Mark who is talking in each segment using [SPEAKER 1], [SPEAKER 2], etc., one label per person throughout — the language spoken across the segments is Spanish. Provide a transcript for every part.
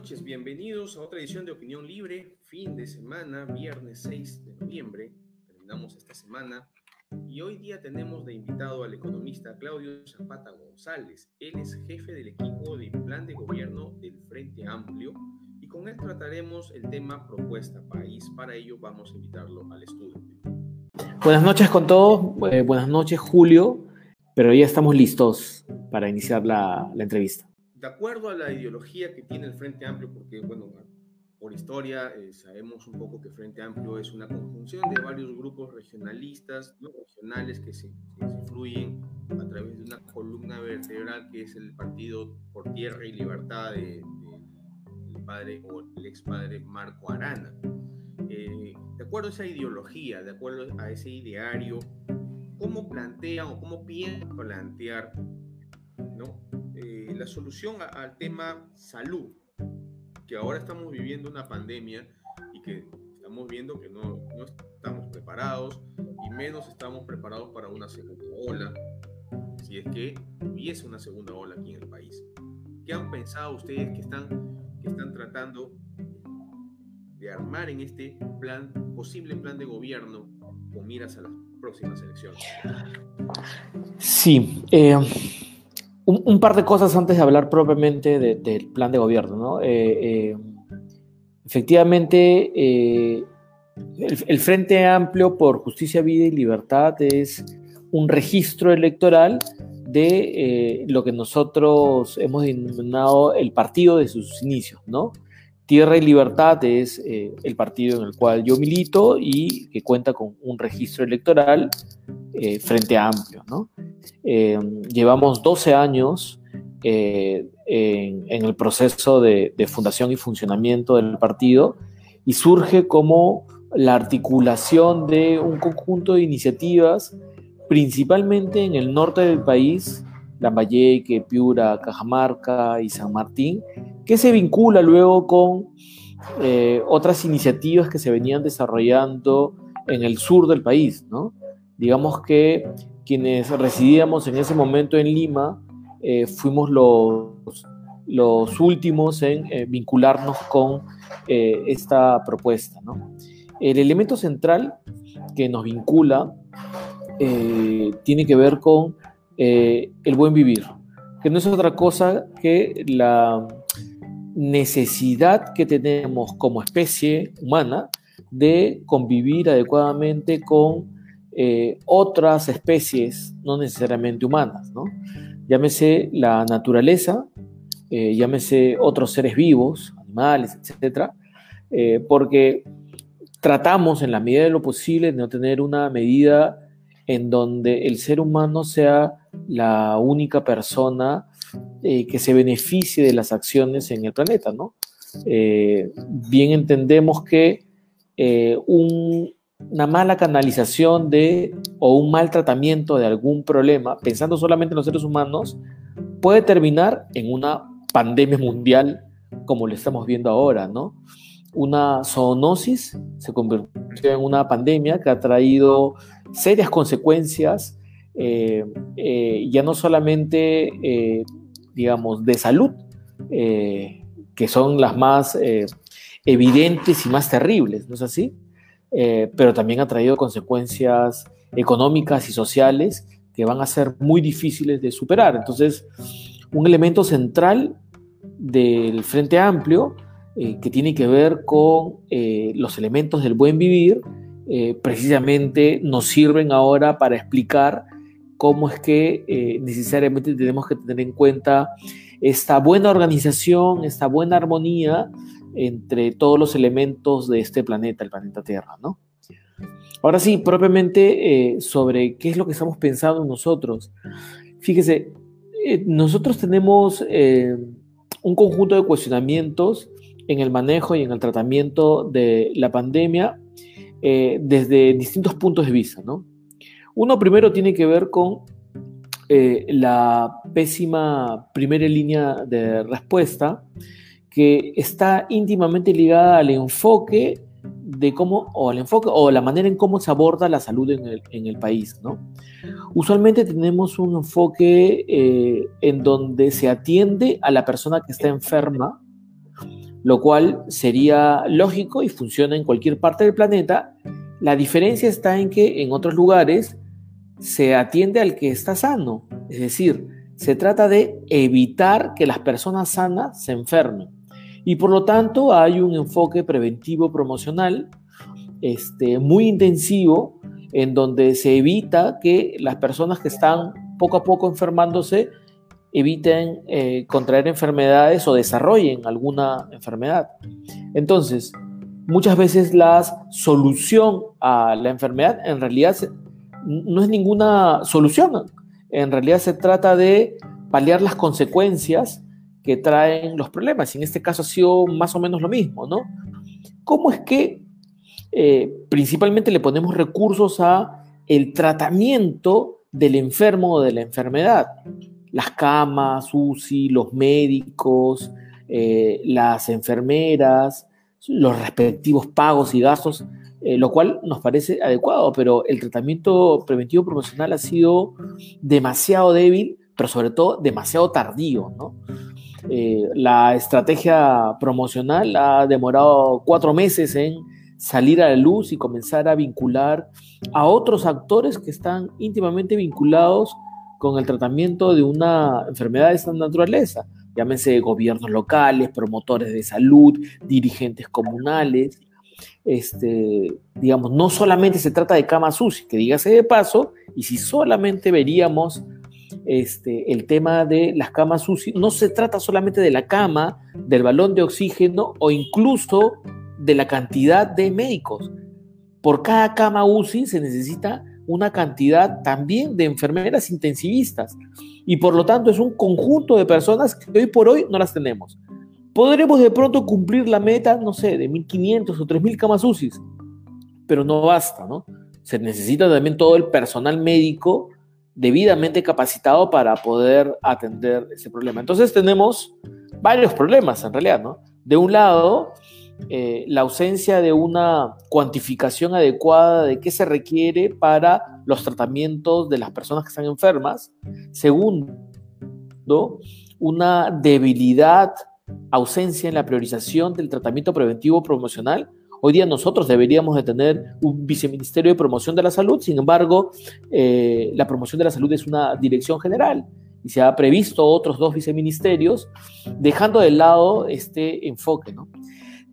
[SPEAKER 1] noches, bienvenidos a otra edición de Opinión Libre, fin de semana, viernes 6 de noviembre, terminamos esta semana y hoy día tenemos de invitado al economista Claudio Zapata González. Él es jefe del equipo de plan de gobierno del Frente Amplio y con él trataremos el tema propuesta país. Para ello vamos a invitarlo al estudio.
[SPEAKER 2] Buenas noches con todos, eh, buenas noches Julio, pero ya estamos listos para iniciar la, la entrevista
[SPEAKER 1] de acuerdo a la ideología que tiene el Frente Amplio, porque, bueno, por historia eh, sabemos un poco que Frente Amplio es una conjunción de varios grupos regionalistas, ¿no? regionales que se, se, fluyen a través de una columna vertebral que es el Partido por Tierra y Libertad del de, padre o el ex padre Marco Arana. Eh, de acuerdo a esa ideología, de acuerdo a ese ideario, ¿cómo plantean o cómo piensan plantear ¿no? La solución al tema salud, que ahora estamos viviendo una pandemia y que estamos viendo que no, no estamos preparados y menos estamos preparados para una segunda ola, si es que hubiese una segunda ola aquí en el país. ¿Qué han pensado ustedes que están, que están tratando de armar en este plan, posible plan de gobierno con miras a las próximas elecciones?
[SPEAKER 2] Sí, eh, un, par de cosas antes de hablar propiamente del plan de gobierno. ¿no? Eh, eh, efectivamente, eh, el, Frente Amplio por Justicia, Vida y Libertad es un registro electoral de lo que nosotros hemos denominado el partido de sus inicios, ¿no? Tierra y Libertad es el partido en el cual yo milito y que cuenta con un registro electoral Frente Amplio, ¿no? Eh, llevamos 12 años eh, en, el proceso de, fundación y funcionamiento del partido y surge como la articulación de un conjunto de iniciativas, principalmente en el norte del país, Lambayeque, Piura, Cajamarca y San Martín, que se vincula luego con eh, otras iniciativas que se venían desarrollando en el sur del país, ¿no? Digamos que quienes residíamos en ese momento en Lima, eh, fuimos los, últimos en eh, vincularnos con eh, esta propuesta. El elemento central que nos vincula tiene que ver con el buen vivir, que no es otra cosa que la necesidad que tenemos como especie humana de convivir adecuadamente con eh, otras especies no necesariamente humanas, ¿no? Llámese la naturaleza, eh, llámese otros seres vivos, animales, etcétera, eh, porque tratamos en la medida de lo posible de no tener una medida en donde el ser humano sea la única persona que se beneficie de las acciones en el planeta, ¿no? bien entendemos que un, una mala canalización de o un mal tratamiento de algún problema, pensando solamente en los seres humanos, puede terminar en una pandemia mundial como lo estamos viendo ahora, ¿no? Una zoonosis se convirtió en una pandemia que ha traído serias consecuencias, eh, eh, ya no solamente, eh, digamos, de salud, que son las más evidentes y más terribles, ¿no es así? Eh, pero también ha traído consecuencias económicas y sociales que van a ser muy difíciles de superar. Entonces, un elemento central del Frente Amplio, eh, que tiene que ver con eh, los elementos del buen vivir, precisamente nos sirven ahora para explicar cómo es que necesariamente tenemos que tener en cuenta esta buena organización, esta buena armonía entre todos los elementos de este planeta, el planeta Tierra, ¿no? Ahora sí, propiamente eh, sobre qué es lo que estamos pensando nosotros. Fíjese, eh, nosotros tenemos eh, un conjunto de cuestionamientos en el manejo y en el tratamiento de la pandemia desde distintos puntos de vista, ¿no? Uno primero tiene que ver con la pésima primera línea de respuesta que está íntimamente ligada al enfoque de cómo, o al enfoque, o la manera en cómo se aborda la salud en el, en el país, ¿no? Usualmente tenemos un enfoque eh, en donde se atiende a la persona que está enferma lo cual sería lógico y funciona en cualquier parte del planeta. La diferencia está en que en otros lugares se atiende al que está sano, es decir, se trata de evitar que las personas sanas se enfermen. Y por lo tanto hay un enfoque preventivo promocional este, muy intensivo en donde se evita que las personas que están poco a poco enfermándose eviten eh, contraer enfermedades o desarrollen alguna enfermedad. Entonces, muchas veces la solución a la enfermedad en realidad no es ninguna solución. En realidad se trata de paliar las consecuencias que traen los problemas. Y en este caso ha sido más o menos lo mismo, ¿no? ¿Cómo es que eh, principalmente le ponemos recursos a el tratamiento del enfermo o de la enfermedad? Las camas, UCI, los médicos, eh, las enfermeras, los respectivos pagos y gastos, eh, lo cual nos parece adecuado, pero el tratamiento preventivo promocional ha sido demasiado débil, pero sobre todo demasiado tardío, ¿no? Eh, la estrategia promocional ha demorado cuatro meses en salir a la luz y comenzar a vincular a otros actores que están íntimamente vinculados con el tratamiento de una enfermedad de esta naturaleza. Llámense gobiernos locales, promotores de salud, dirigentes comunales. Este, digamos, no solamente se trata de camas UCI, que dígase de paso, y si solamente veríamos este, el tema de las camas UCI, no se trata solamente de la cama, del balón de oxígeno o incluso de la cantidad de médicos. Por cada cama UCI se necesita una cantidad también de enfermeras intensivistas y por lo tanto es un conjunto de personas que hoy por hoy no las tenemos. Podremos de pronto cumplir la meta, no sé, de 1.500 o 3.000 camas UCI, pero no basta, ¿no? Se necesita también todo el personal médico debidamente capacitado para poder atender ese problema. Entonces tenemos varios problemas en realidad, ¿no? De un lado, eh, la ausencia de una cuantificación adecuada de qué se requiere para los tratamientos de las personas que están enfermas. Segundo, una debilidad, ausencia en la priorización del tratamiento preventivo promocional Hoy día nosotros deberíamos de tener un viceministerio de promoción de la salud, sin embargo, eh, la promoción de la salud es una dirección general y se ha previsto otros dos viceministerios, dejando de lado este enfoque.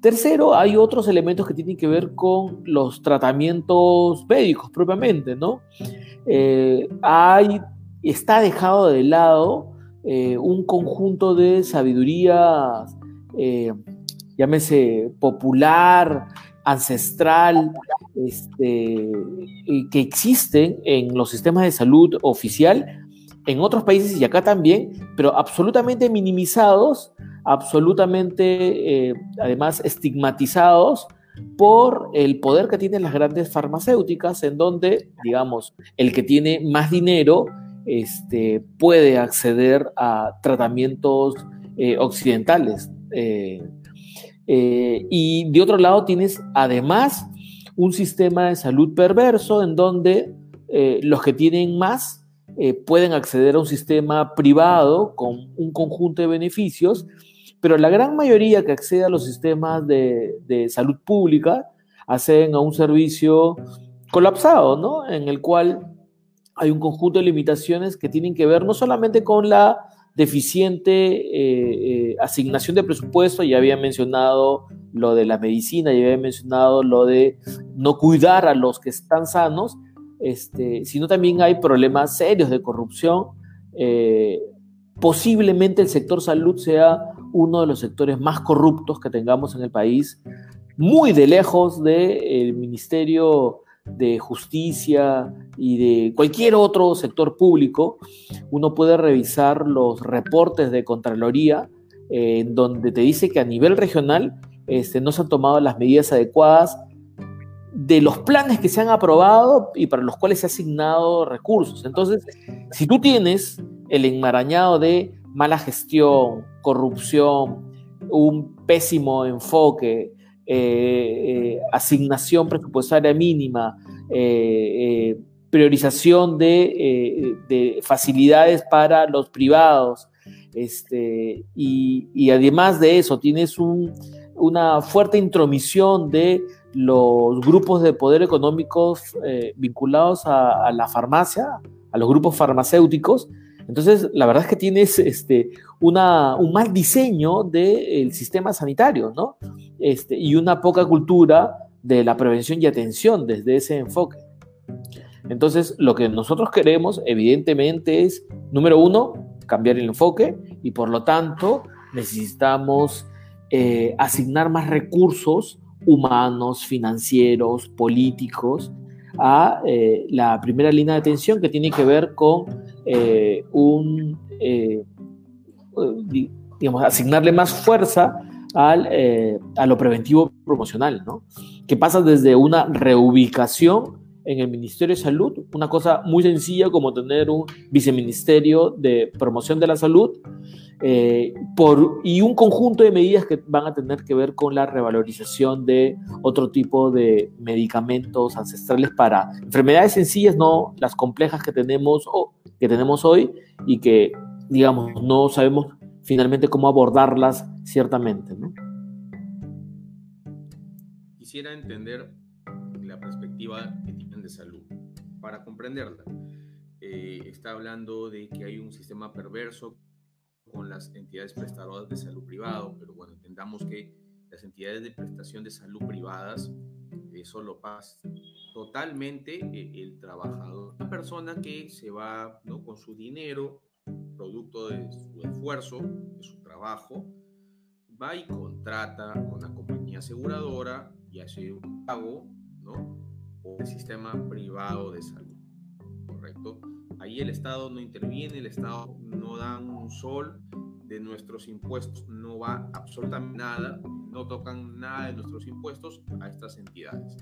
[SPEAKER 2] Tercero, hay otros elementos que tienen que ver con los tratamientos médicos propiamente, ¿no? Eh, hay, está dejado de lado eh, un conjunto de sabidurías llámese popular, ancestral, este, que existen en los sistemas de salud oficial en otros países y acá también, pero absolutamente minimizados, absolutamente, eh, además, estigmatizados por el poder que tienen las grandes farmacéuticas, en donde, digamos, el que tiene más dinero este, puede acceder a tratamientos eh, occidentales. Eh, eh, y de otro lado tienes además un sistema de salud perverso en donde eh, los que tienen más eh, pueden acceder a un sistema privado con un conjunto de beneficios, pero la gran mayoría que accede a los sistemas de, de salud pública acceden a un servicio colapsado, ¿no? En el cual hay un conjunto de limitaciones que tienen que ver no solamente con la deficiente eh, eh, asignación de presupuesto, ya había mencionado lo de la medicina, ya había mencionado lo de no cuidar a los que están sanos, este, sino también hay problemas serios de corrupción. Eh, posiblemente el sector salud sea uno de los sectores más corruptos que tengamos en el país, muy de lejos del Ministerio de justicia y de cualquier otro sector público, uno puede revisar los reportes de Contraloría eh, donde te dice que a nivel regional este, no se han tomado las medidas adecuadas de los planes que se han aprobado y para los cuales se ha asignado recursos. Entonces, si tú tienes el enmarañado de mala gestión, corrupción, un pésimo enfoque, eh, eh, asignación presupuestaria mínima, eh, priorización de, facilidades para los privados. Este, y, además de eso, tienes un una fuerte intromisión de los grupos de poder económicos eh, vinculados a, la farmacia, a los grupos farmacéuticos. Entonces, la verdad es que tienes este, un mal diseño del sistema sanitario, ¿no? Este, y una poca cultura de la prevención y atención desde ese enfoque. Entonces, lo que nosotros queremos, evidentemente, es, número uno, cambiar el enfoque y por lo tanto necesitamos eh, asignar más recursos humanos, financieros, políticos a eh, la primera línea de atención que tiene que ver con eh, un, digamos, asignarle más fuerza al, a lo preventivo promocional, ¿no? Que pasa desde una reubicación en el Ministerio de Salud, una cosa muy sencilla como tener un viceministerio de promoción de la salud eh, por, y un conjunto de medidas que van a tener que ver con la revalorización de otro tipo de medicamentos ancestrales para enfermedades sencillas, no las complejas que tenemos, o, que tenemos hoy y que, digamos, no sabemos finalmente cómo abordarlas ciertamente.
[SPEAKER 1] Quisiera entender la perspectiva salud. Para comprenderla, eh, está hablando de que hay un sistema perverso con las entidades prestadoras de salud privado, pero bueno, entendamos que las entidades de prestación de salud privadas, eso lo pasa totalmente eh, el, trabajador, la persona que se va ¿no? con su dinero, producto de su esfuerzo, de su trabajo, va y contrata una compañía aseguradora y hace un pago, ¿no? El sistema privado de salud. ¿Correcto? Ahí el Estado no interviene, el Estado no da un sol de nuestros impuestos, no va absolutamente nada, no tocan nada de nuestros impuestos a estas entidades.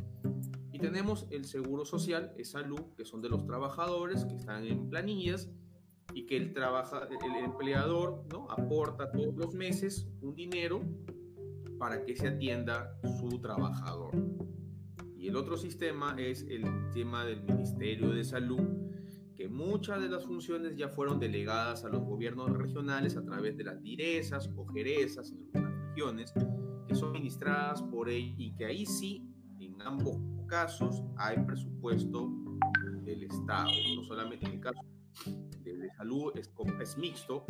[SPEAKER 1] Y tenemos el seguro social, es salud, que son de los trabajadores que están en planillas y que el, trabaja, el empleador ¿no? aporta todos los meses un dinero para que se atienda su trabajador. Y el otro sistema es el tema del Ministerio de Salud, que muchas de las funciones ya fueron delegadas a los gobiernos regionales a través de las direzas o jerezas en algunas regiones, que son administradas por él y que ahí sí, en ambos casos, hay presupuesto del Estado, no solamente en el caso de, salud es, es mixto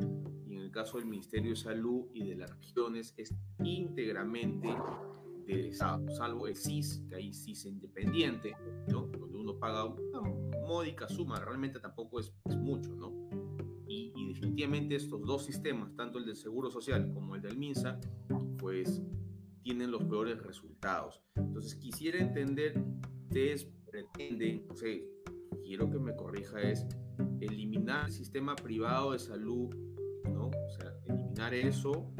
[SPEAKER 1] y en el caso del Ministerio de Salud y de las regiones es íntegramente salvo el CIS, que ahí CIS independiente, ¿no? donde uno paga una módica suma, realmente tampoco es, mucho, ¿no? Y, definitivamente estos dos sistemas, tanto el del Seguro Social como el del MINSA, pues tienen los peores resultados. Entonces quisiera entender, ustedes pretenden, no sé, quiero que me corrija, es eliminar el sistema privado de salud, ¿no? O sea, eliminar eso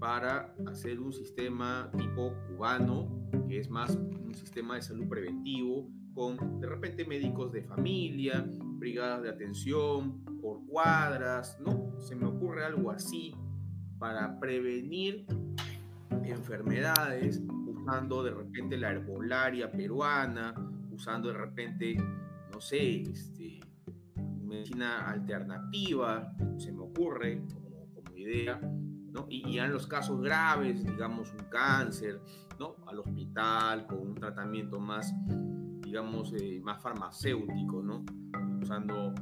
[SPEAKER 1] para hacer un sistema tipo cubano, que es más un sistema de salud preventivo, con de repente médicos de familia, brigadas de atención, por cuadras, ¿no? Se me ocurre algo así para prevenir enfermedades, usando de repente la herbolaria peruana, usando de repente, no sé, este, medicina alternativa, se me ocurre como, como idea, y, ya en los casos graves, digamos un cáncer, ¿no? Al hospital con un tratamiento más, digamos, eh, más farmacéutico, ¿no? Usando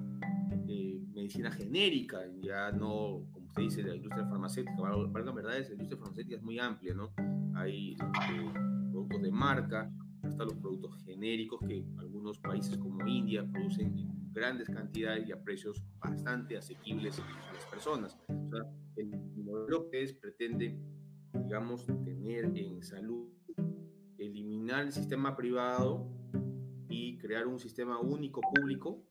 [SPEAKER 1] eh, medicina genérica, ya no, como usted dice, la industria farmacéutica, valga verdad, la industria farmacéutica es muy amplia, ¿no? Hay eh, productos de marca, hasta los productos genéricos que algunos países como India producen en grandes cantidades y a precios bastante asequibles a las personas. O sea, el modelo que es pretende, digamos, tener en salud, eliminar el sistema privado y crear un sistema único público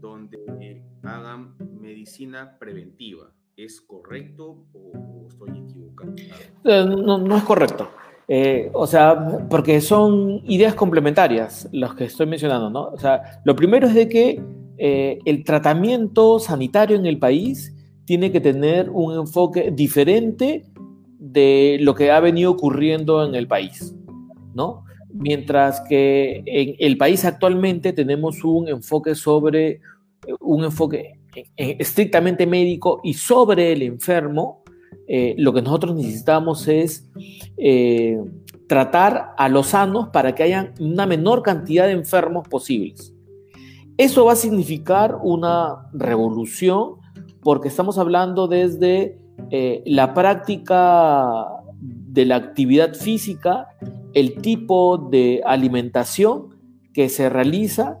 [SPEAKER 1] donde hagan medicina preventiva. ¿Es correcto o, estoy equivocado?
[SPEAKER 2] Eh, no, es correcto. Eh, o sea, porque son ideas complementarias las que estoy mencionando, ¿no? O sea, lo primero es de que eh, el tratamiento sanitario en el país tiene que tener un enfoque diferente de lo que ha venido ocurriendo en el país, ¿no? Mientras que en el país actualmente tenemos un enfoque sobre, un enfoque estrictamente médico y sobre el enfermo, eh, lo que nosotros necesitamos es eh, tratar a los sanos para que haya una menor cantidad de enfermos posibles. Eso va a significar una revolución porque estamos hablando desde eh, la práctica de la actividad física, el tipo de alimentación que se realiza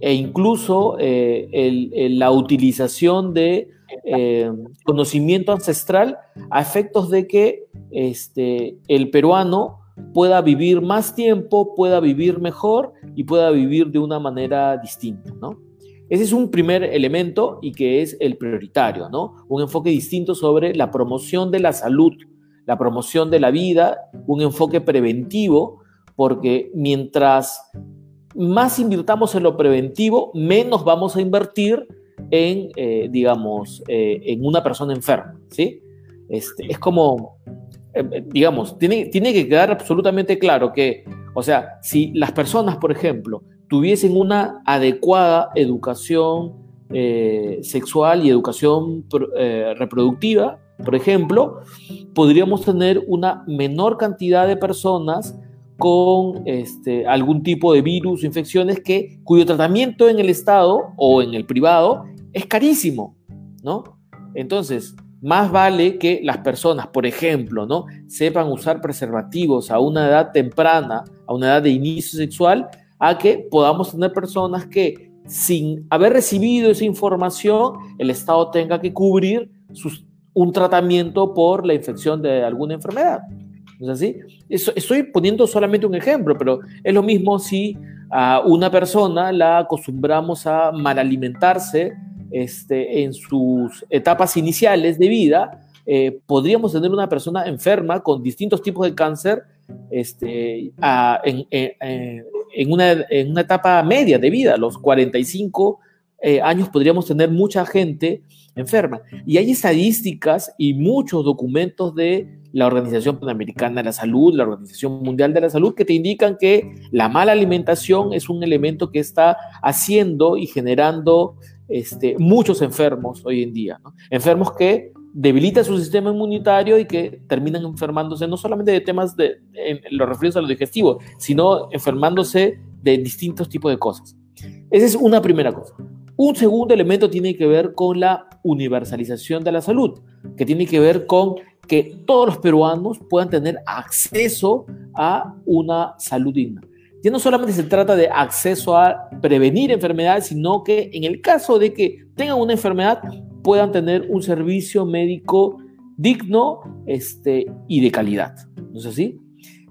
[SPEAKER 2] e incluso la utilización de eh, conocimiento ancestral a efectos de que este, el peruano pueda vivir más tiempo, pueda vivir mejor y pueda vivir de una manera distinta, ¿no? Ese es un primer elemento y que es el prioritario, ¿no? Un enfoque distinto sobre la promoción de la salud, la promoción de la vida, un enfoque preventivo, porque mientras más invirtamos en lo preventivo, menos vamos a invertir en, eh, digamos, eh, en una persona enferma, ¿sí? Este, es como, eh, digamos, tiene, tiene que quedar absolutamente claro que, o sea, si las personas, por ejemplo, tuviesen una adecuada educación sexual y educación reproductiva, por ejemplo, podríamos tener una menor cantidad de personas con este, algún tipo de virus o infecciones que, cuyo tratamiento en el Estado o en el privado es carísimo, ¿no? Entonces, más vale que las personas, por ejemplo, ¿no? sepan usar preservativos a una edad temprana, a una edad de inicio sexual, a que podamos tener personas que sin haber recibido esa información, el Estado tenga que cubrir un tratamiento por la infección de alguna enfermedad. ¿No es así? estoy poniendo solamente un ejemplo, pero es lo mismo si a una persona la acostumbramos a malalimentarse este, en sus etapas iniciales de vida, eh, podríamos tener una persona enferma con distintos tipos de cáncer este, en, una, en, una, etapa media de vida, los 45 eh, años podríamos tener mucha gente enferma. Y hay estadísticas y muchos documentos de la Organización Panamericana de la Salud, la Organización Mundial de la Salud, que te indican que la mala alimentación es un elemento que está haciendo y generando este, muchos enfermos hoy en día. Enfermos que debilitan su sistema inmunitario y que terminan enfermándose no solamente de temas de los referidos a lo digestivo, sino enfermándose de distintos tipos de cosas. Esa es una primera cosa. Un segundo elemento tiene que ver con la universalización de la salud, que tiene que ver con que todos los peruanos puedan tener acceso a una salud digna. Ya no solamente se trata de acceso a prevenir enfermedades, sino que en el caso de que tengan una enfermedad puedan tener un servicio médico digno este, y de calidad. ¿No es así?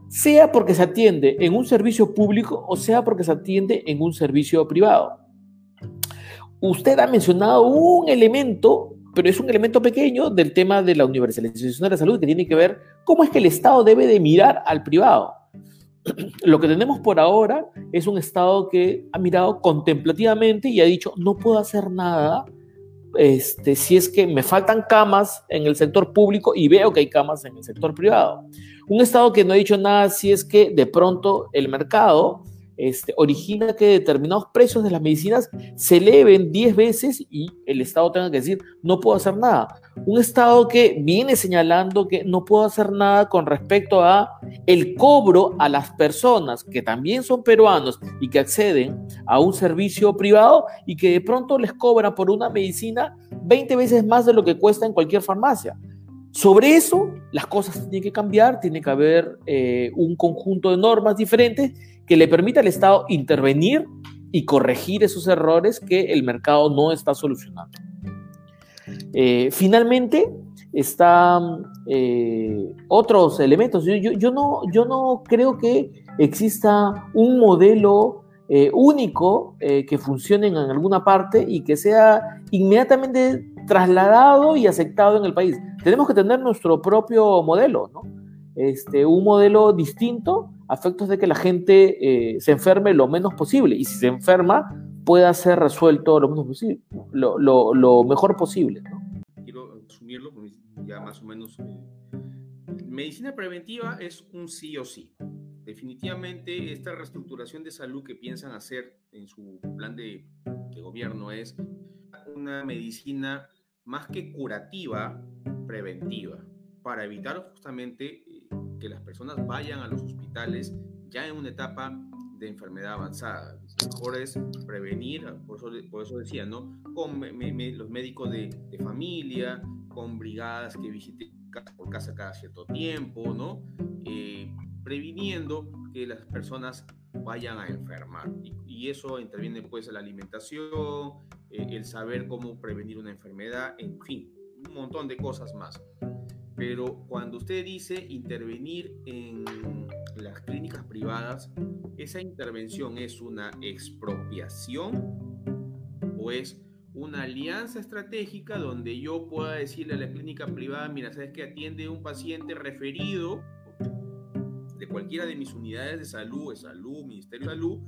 [SPEAKER 2] Sea porque se atiende en un servicio público o sea porque se atiende en un servicio privado usted ha mencionado un elemento, pero es un elemento pequeño del tema de la universalización de la salud que tiene que ver cómo es que el Estado debe de mirar al privado. Lo que tenemos por ahora es un Estado que ha mirado contemplativamente y ha dicho, no puedo hacer nada este, si es que me faltan camas en el sector público y veo que hay camas en el sector privado. Un Estado que no ha dicho nada si es que de pronto el mercado este, origina que determinados precios de las medicinas se eleven 10 veces y el Estado tenga que decir, no puedo hacer nada. Un Estado que viene señalando que no puedo hacer nada con respecto a el cobro a las personas que también son peruanos y que acceden a un servicio privado y que de pronto les cobran por una medicina 20 veces más de lo que cuesta en cualquier farmacia. Sobre eso, las cosas tienen que cambiar, tiene que haber eh, un conjunto de normas diferentes que le permita al Estado intervenir y corregir esos errores que el mercado no está solucionando. Eh, finalmente, están eh, otros elementos. Yo, no, yo no creo que exista un modelo eh, único que funcione en alguna parte y que sea inmediatamente trasladado y aceptado en el país. Tenemos que tener nuestro propio modelo, ¿no? Este, un modelo distinto a efectos de que la gente eh, se enferme lo menos posible y si se enferma pueda ser resuelto lo menos posible, lo, lo, mejor posible.
[SPEAKER 1] Quiero asumirlo, ya más o menos. Eh, medicina preventiva es un sí o sí. Definitivamente esta reestructuración de salud que piensan hacer en su plan de, gobierno es una medicina más que curativa, preventiva. para evitar justamente que las personas vayan a los hospitales ya en una etapa de enfermedad avanzada. Lo mejor es prevenir, por eso, por eso decía, ¿no? Con los médicos de, de, familia, con brigadas que visiten por casa cada cierto tiempo, ¿no? Eh, previniendo que las personas vayan a enfermar. Y, eso interviene pues la alimentación, eh, el saber cómo prevenir una enfermedad, en fin, un montón de cosas más. Pero cuando usted dice intervenir en las clínicas privadas, ¿esa intervención es una expropiación o es una alianza estratégica donde yo pueda decirle a la clínica privada, mira, sabes que atiende un paciente referido de cualquiera de mis unidades de salud, de salud, Ministerio de Salud,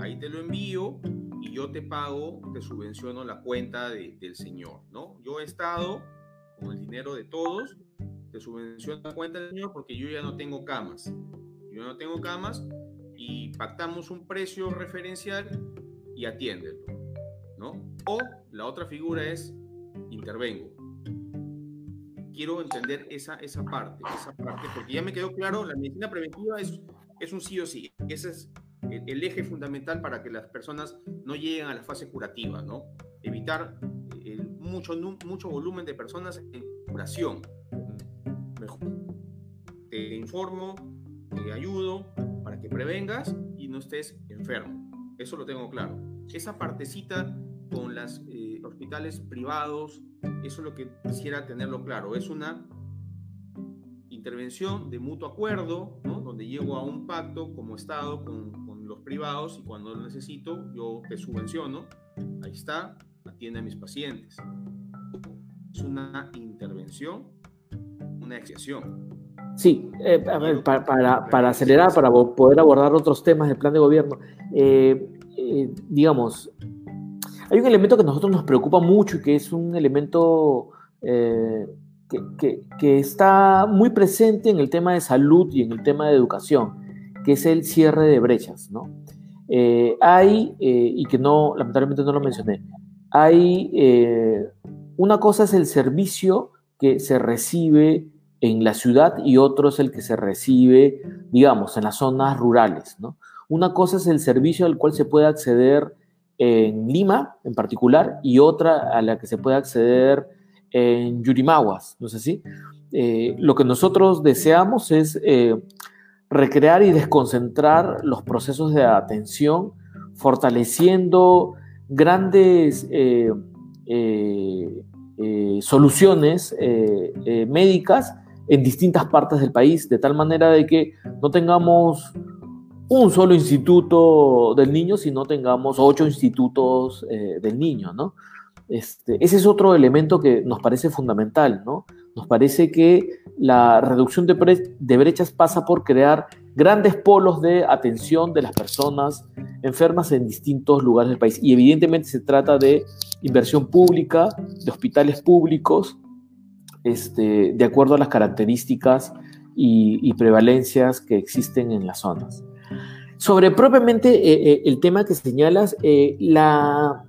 [SPEAKER 1] ahí te lo envío y yo te pago, te subvenciono la cuenta del señor, ¿no? Yo he estado con el dinero de todos te subvenciona la cuenta del señor porque yo ya no tengo camas. Yo no tengo camas y pactamos un precio referencial y atiéndelo, ¿no? O la otra figura es intervengo. Quiero entender esa, esa parte, esa parte, porque ya me quedó claro, la medicina preventiva es, es un sí o sí. Ese es el, eje fundamental para que las personas no lleguen a la fase curativa, ¿no? Evitar el mucho, mucho volumen de personas en curación te informo, te ayudo para que prevengas y no estés enfermo. Eso lo tengo claro. Esa partecita con los eh, hospitales privados, eso es lo que quisiera tenerlo claro. Es una intervención de mutuo acuerdo, donde llego a un pacto como Estado con los privados y cuando lo necesito yo te subvenciono. Ahí está, atiende a mis pacientes. Es una intervención una excepción.
[SPEAKER 2] Sí, eh, a ver, para, acelerar, para poder abordar otros temas del plan de gobierno, eh, eh, digamos, hay un elemento que a nosotros nos preocupa mucho y que es un elemento que, que, está muy presente en el tema de salud y en el tema de educación, que es el cierre de brechas, ¿no? hay, y que no, lamentablemente no lo mencioné, hay, una cosa es el servicio que se recibe en la ciudad y otro es el que se recibe, digamos, en las zonas rurales. ¿no? Una cosa es el servicio al cual se puede acceder en Lima en particular y otra a la que se puede acceder en Yurimaguas, no sé si. Eh, lo que nosotros deseamos es eh, recrear y desconcentrar los procesos de atención, fortaleciendo grandes eh, soluciones médicas en distintas partes del país, de tal manera de que no tengamos un solo instituto del niño, sino tengamos ocho institutos eh, del niño, ¿no? Este, ese es otro elemento que nos parece fundamental, ¿no? Nos parece que la reducción de, de brechas pasa por crear grandes polos de atención de las personas enfermas en distintos lugares del país. Y evidentemente se trata de inversión pública, de hospitales públicos, este, de acuerdo a las características y, prevalencias que existen en las zonas. Sobre propiamente eh, eh, el tema que señalas, eh, la,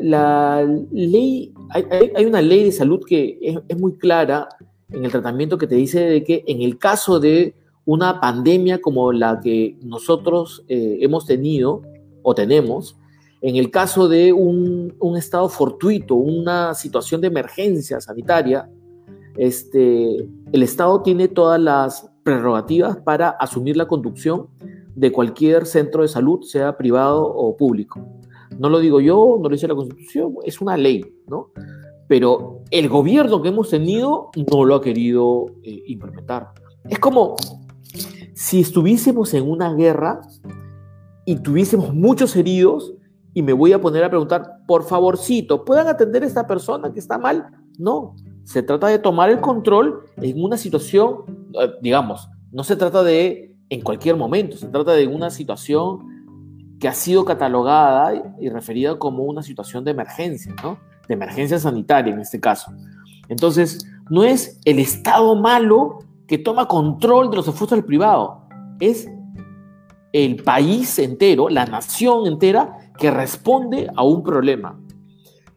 [SPEAKER 2] la, ley, hay, una ley de salud que es, muy clara en el tratamiento que te dice de que en el caso de una pandemia como la que nosotros hemos tenido o tenemos, en el caso de un, un, estado fortuito, una situación de emergencia sanitaria, este, el Estado tiene todas las prerrogativas para asumir la conducción de cualquier centro de salud, sea privado o público. No lo digo yo, no lo dice la Constitución, es una ley, ¿no? Pero el gobierno que hemos tenido no lo ha querido eh, implementar. Es como si estuviésemos en una guerra y tuviésemos muchos heridos y me voy a poner a preguntar, por favorcito, ¿puedan atender a esta persona que está mal? No, se trata de tomar el control en una situación, eh, digamos, no se trata de en cualquier momento, se trata de una situación que ha sido catalogada y referida como una situación de emergencia, ¿no? De emergencia sanitaria en este caso. Entonces, no es el Estado malo que toma control de los esfuerzos del privado, es el país entero, la nación entera, que responde a un problema.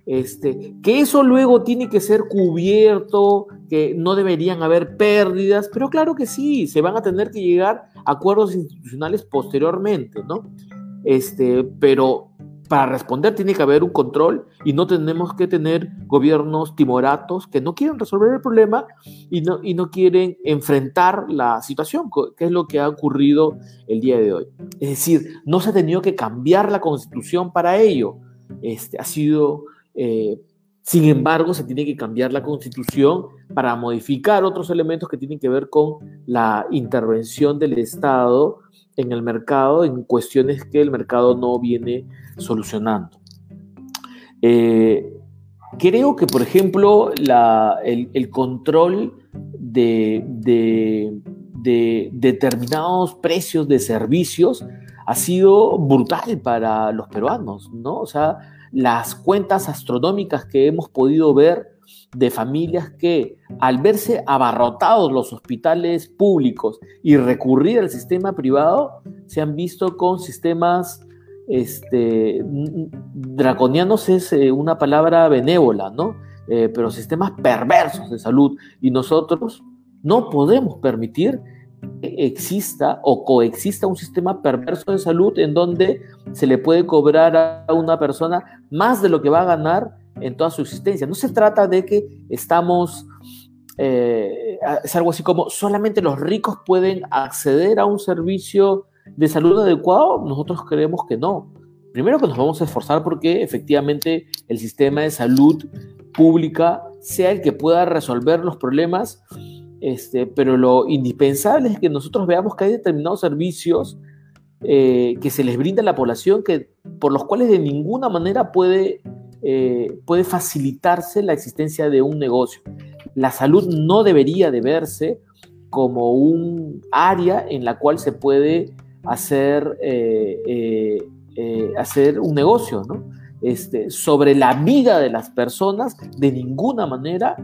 [SPEAKER 2] Este, que eso luego tiene que ser cubierto, que no deberían haber pérdidas, pero claro que sí, se van a tener que llegar a acuerdos institucionales posteriormente, ¿no? Este, pero para responder tiene que haber un control y no tenemos que tener gobiernos timoratos que no quieren resolver el problema y no, y no quieren enfrentar la situación, que es lo que ha ocurrido el día de hoy. Es decir, no se ha tenido que cambiar la constitución para ello. Este, ha sido, eh, sin embargo, se tiene que cambiar la constitución para modificar otros elementos que tienen que ver con la intervención del Estado en el mercado en cuestiones que el mercado no viene solucionando. Eh, creo que, por ejemplo, el, control de, de, determinados precios de servicios ha sido brutal para los peruanos, ¿no? O sea, las cuentas astronómicas que hemos podido ver de familias que al verse abarrotados los hospitales públicos y recurrir al sistema privado, se han visto con sistemas este, draconianos es eh, una palabra benévola, ¿no? Eh, pero sistemas perversos de salud y nosotros no podemos permitir exista o coexista un sistema perverso de salud en donde se le puede cobrar a una persona más de lo que va a ganar en toda su existencia. No se trata de que estamos, eh, es algo así como solamente los ricos pueden acceder a un servicio de salud adecuado. Nosotros creemos que no. Primero que nos vamos a esforzar porque efectivamente el sistema de salud pública sea el que pueda resolver los problemas, este, pero lo indispensable es que nosotros veamos que hay determinados servicios eh, que se les brinda a la población que, por los cuales de ninguna manera puede eh, puede facilitarse la existencia de un negocio. La salud no debería de verse como un área en la cual se puede hacer, eh, hacer un negocio, Este, sobre la vida de las personas, de ninguna manera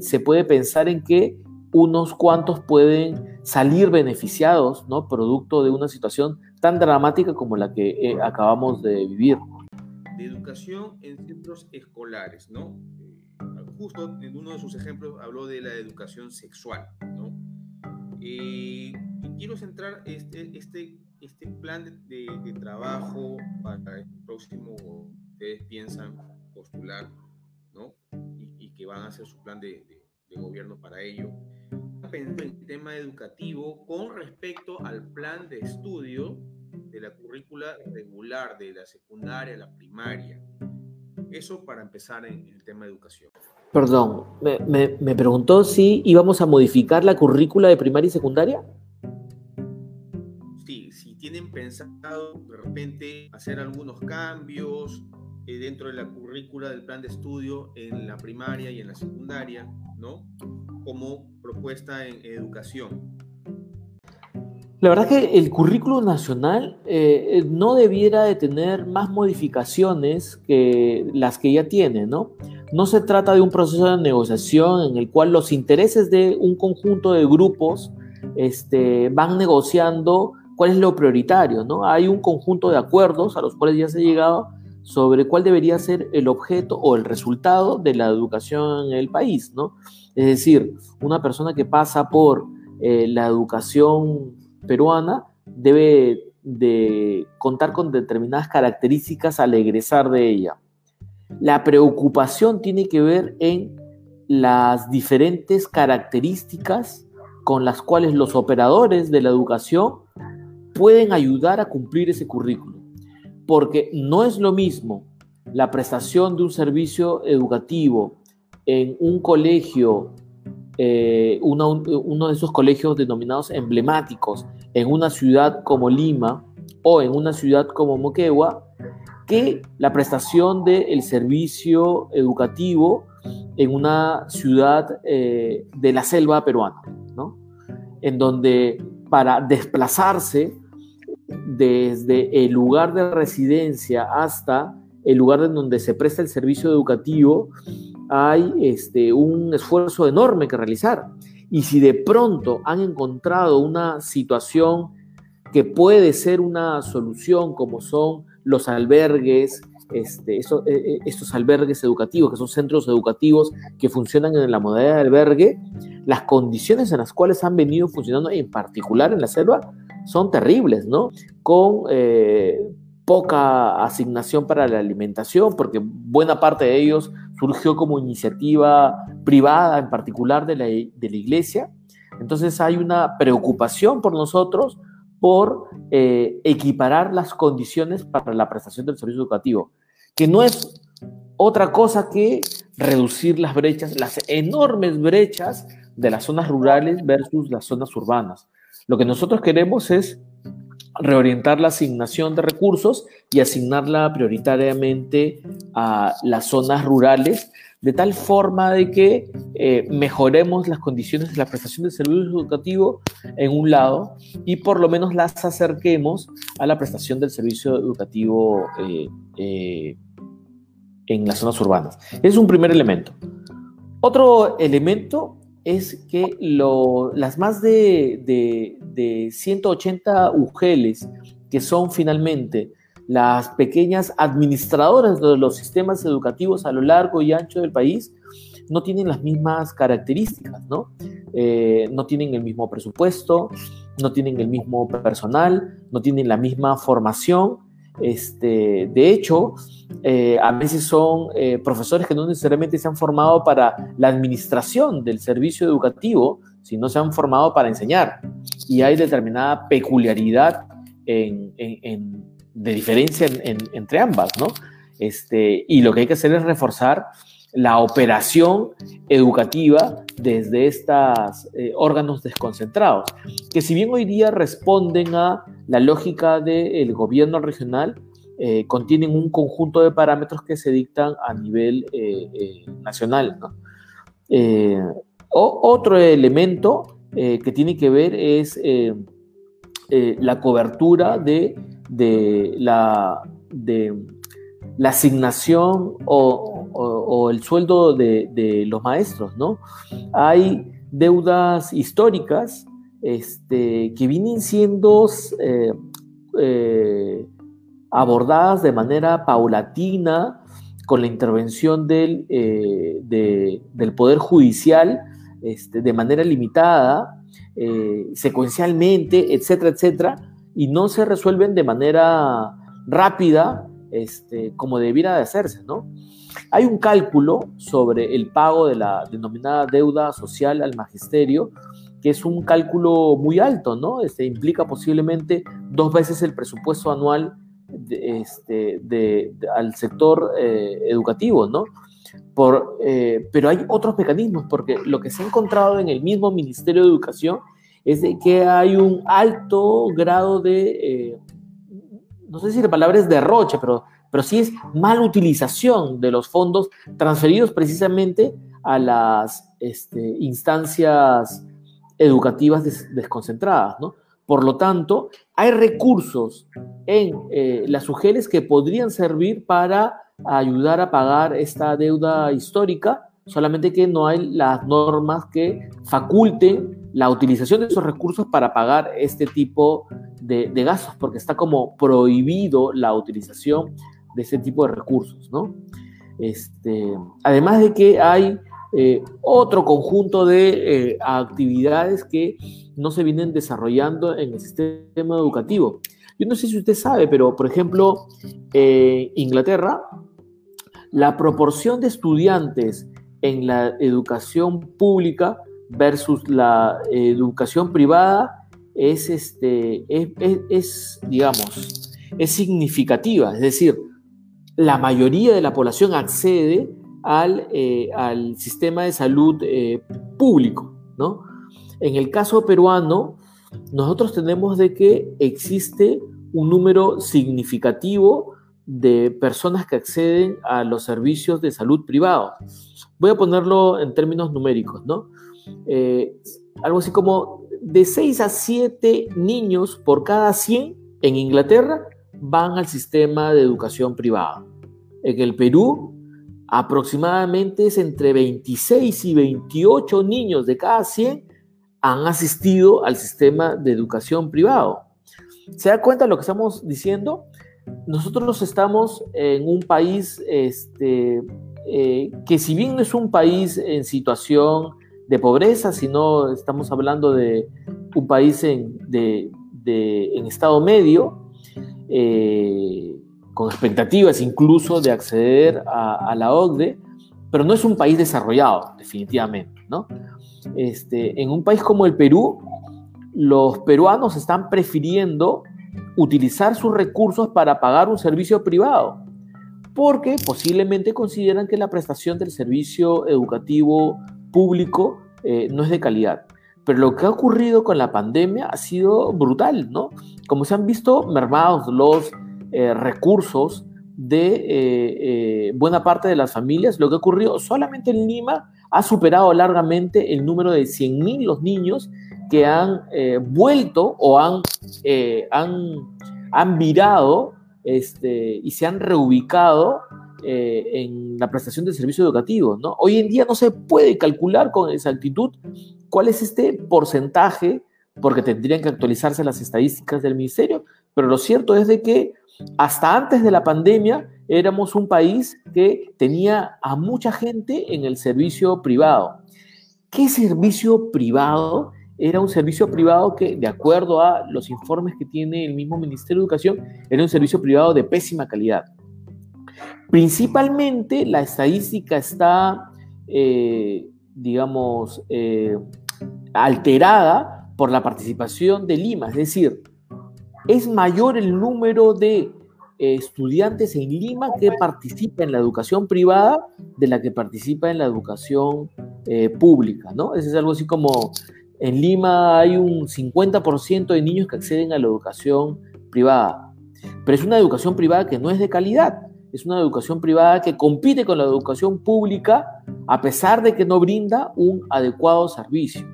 [SPEAKER 2] se puede pensar en que unos cuantos pueden salir beneficiados, ¿no? Producto de una situación tan dramática como la que acabamos de vivir
[SPEAKER 1] de educación en centros escolares, ¿no? Eh, justo en uno de sus ejemplos habló de la educación sexual, ¿no? Eh, y quiero centrar este, este, este plan de, trabajo para el próximo, ustedes piensan postular, ¿no? Y, que van a hacer su plan de gobierno para ello. Pensando en el tema educativo con respecto al plan de estudio de la currícula regular de la secundaria, la primaria. Eso para empezar en, el tema de educación.
[SPEAKER 2] Perdón, me, me, preguntó si íbamos a modificar la currícula de primaria y secundaria.
[SPEAKER 1] Sí, si tienen pensado de repente hacer algunos cambios eh, dentro de la currícula del plan de estudio en la primaria y en la secundaria, ¿no? Como propuesta en educación.
[SPEAKER 2] La verdad que el currículo nacional eh, no debiera de tener más modificaciones que las que ya tiene, ¿no? No se trata de un proceso de negociación en el cual los intereses de un conjunto de grupos este, van negociando cuál es lo prioritario, ¿no? Hay un conjunto de acuerdos a los cuales ya se ha llegado sobre cuál debería ser el objeto o el resultado de la educación en el país, ¿no? Es decir, una persona que pasa por eh, la educación peruana debe de contar con determinadas características al egresar de ella. La preocupación tiene que ver en las diferentes características con las cuales los operadores de la educación pueden ayudar a cumplir ese currículo. Porque no es lo mismo la prestación de un servicio educativo en un colegio eh, uno, de esos colegios denominados emblemáticos en una ciudad como Lima o en una ciudad como Moquegua que la prestación del servicio educativo en una ciudad eh, de la selva peruana, ¿no? en donde para desplazarse desde el lugar de residencia hasta el lugar en donde se presta el servicio educativo, hay este, un esfuerzo enorme que realizar. Y si de pronto han encontrado una situación que puede ser una solución, como son los albergues este, eh, eh, estos albergues educativos, que son centros educativos que funcionan en la modalidad de albergue, las condiciones en las cuales han venido funcionando, en particular en la selva, son terribles, ¿no? Con eh, poca asignación para la alimentación, porque buena parte de ellos surgió como iniciativa privada, en particular de la, de la iglesia. Entonces hay una preocupación por nosotros por eh, equiparar las condiciones para la prestación del servicio educativo, que no es otra cosa que reducir las brechas, las enormes brechas de las zonas rurales versus las zonas urbanas. Lo que nosotros queremos es reorientar la asignación de recursos y asignarla prioritariamente a las zonas rurales, de tal forma de que eh, mejoremos las condiciones de la prestación del servicio educativo en un lado y por lo menos las acerquemos a la prestación del servicio educativo eh, eh, en las zonas urbanas. Es un primer elemento. Otro elemento es que las más de, de 180 UGELs, que son finalmente las pequeñas administradoras de los sistemas educativos a lo largo y ancho del país, no tienen las mismas características, ¿no? Eh, no tienen el mismo presupuesto, no tienen el mismo personal, no tienen la misma formación. Este, de hecho, eh, a veces son eh, profesores que no necesariamente se han formado para la administración del servicio educativo, sino se han formado para enseñar. Y hay determinada peculiaridad de diferencia entre ambas, ¿no? Este, y lo que hay que hacer es reforzar la operación educativa desde estos eh, órganos desconcentrados, que si bien hoy día responden a la lógica del gobierno regional, eh, contienen un conjunto de parámetros que se dictan a nivel eh, nacional. otro elemento que tiene que ver es la cobertura de, de la, de la asignación o, el sueldo de, los maestros, ¿no? Hay deudas históricas este, que vienen siendo eh, eh, abordadas de manera paulatina con la intervención del, eh, del Poder Judicial este, de manera limitada, secuencialmente, etcétera, etcétera, y no se resuelven de manera rápida este, como debiera de hacerse, ¿no? Hay un cálculo sobre el pago de la denominada deuda social al magisterio, que es un cálculo muy alto, ¿no? Este, implica posiblemente dos veces el presupuesto anual este, al sector eh, educativo, ¿no? Por, eh, pero hay otros mecanismos, porque lo que se ha encontrado en el mismo Ministerio de Educación es de que hay un alto grado de eh, no sé si la palabra es derroche, pero, pero sí es mala utilización de los fondos transferidos precisamente a las este, instancias educativas desconcentradas, ¿no? Por lo tanto, hay recursos en eh, las UGELES que podrían servir para ayudar a pagar esta deuda histórica, solamente que no hay las normas que faculten la utilización de esos recursos para pagar este tipo de, gastos, porque está como prohibido la utilización de ese tipo de recursos, ¿no? Este, además de que hay eh, otro conjunto de eh, actividades que no se vienen desarrollando en el sistema educativo. Yo no sé si usted sabe, pero por ejemplo, en Inglaterra, la proporción de estudiantes en la educación pública versus la educación privada es, este, es, digamos, es significativa. Es decir, la mayoría de la población accede al, eh, al sistema de salud eh, público, ¿no? En el caso peruano, nosotros tenemos de que existe un número significativo de personas que acceden a los servicios de salud privados. Voy a ponerlo en términos numéricos, ¿no? Eh, algo así como de 6 a 7 niños por cada 100 en Inglaterra van al sistema de educación privada. En el Perú, aproximadamente es entre 26 y 28 niños de cada 100 han asistido al sistema de educación privado. ¿Se da cuenta de lo que estamos diciendo? nosotros estamos en un país este, eh, que si bien no es un país en situación de pobreza, sino estamos hablando de un país en, estado medio, eh, con expectativas incluso de acceder a, la OCDE, pero no es un país desarrollado, definitivamente. ¿no? Este, en un país como el Perú, los peruanos están prefiriendo utilizar sus recursos para pagar un servicio privado, porque posiblemente consideran que la prestación del servicio educativo público eh, no es de calidad. Pero lo que ha ocurrido con la pandemia ha sido brutal, ¿no? Como se han visto mermados los eh, recursos de eh, buena parte de las familias, lo que ha ocurrido solamente en Lima ha superado largamente el número de 100.000 los niños que han vuelto o han, han, han virado este, y se han reubicado eh, en la prestación de servicio educativo. ¿no? Hoy en día no se puede calcular con exactitud cuál es este porcentaje, porque tendrían que actualizarse las estadísticas del ministerio, pero lo cierto es de que hasta antes de la pandemia éramos un país que tenía a mucha gente en el servicio privado. ¿Qué servicio privado? Era un servicio privado que, de acuerdo a los informes que tiene el mismo Ministerio de Educación, era un servicio privado de pésima calidad. Principalmente la estadística está, eh, digamos, eh, alterada por la participación de Lima, es decir, es mayor el número de eh, estudiantes en Lima que participa en la educación privada de la que participa en la educación pública, ¿no? Eso es algo así como en Lima hay un 50% de niños que acceden a la educación privada, pero es una educación privada que no es de calidad es una educación privada que compite con la educación pública a pesar de que no brinda un adecuado servicio.